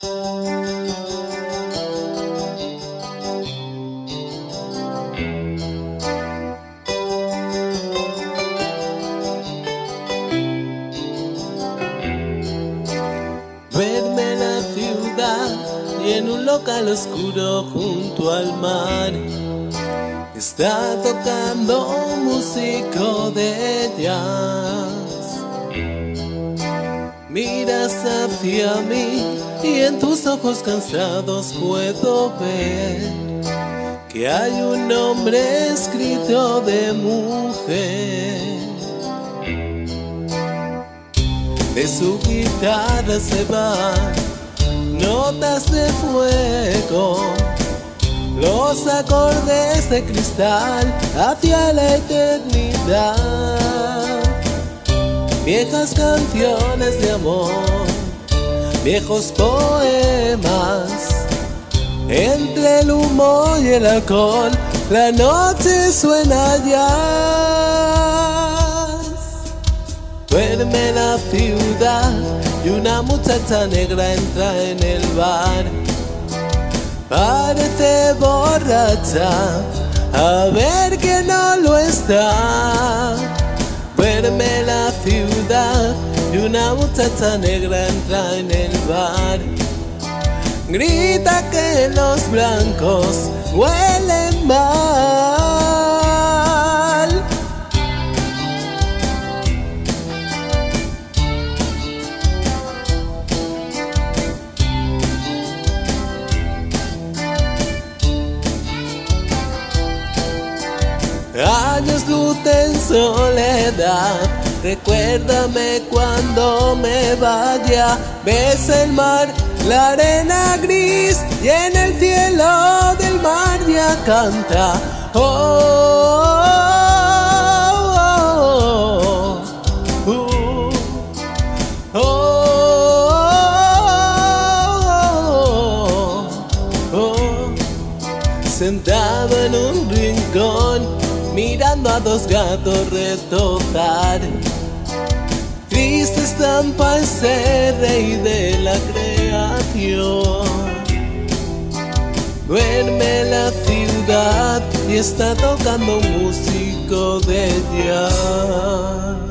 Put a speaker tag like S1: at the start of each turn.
S1: En la ciudad y en un local oscuro junto al mar. Está tocando un músico de jazz. Miras hacia mí y en tus ojos cansados puedo ver que hay un nombre escrito de mujer. De su guitarra se van notas de fuego, los acordes de cristal hacia la eternidad. Viejas canciones de amor, viejos poemas, entre el humo y el alcohol, la noche suena ya. Duerme la ciudad y una muchacha negra entra en el bar. Parece borracha, a ver que no lo está. Una muchacha negra entra en el bar. Grita que los blancos huelen mal. Años luz en soledad, recuérdame cuando me vaya. Ves el mar, la arena gris y en el cielo del mar ya canta. Oh, oh, oh, oh, oh, oh. Sentado en un rincón mirando a dos gatos retozar. Triste estampa ese rey de la creación. Duerme la ciudad y está tocando músico de jazz.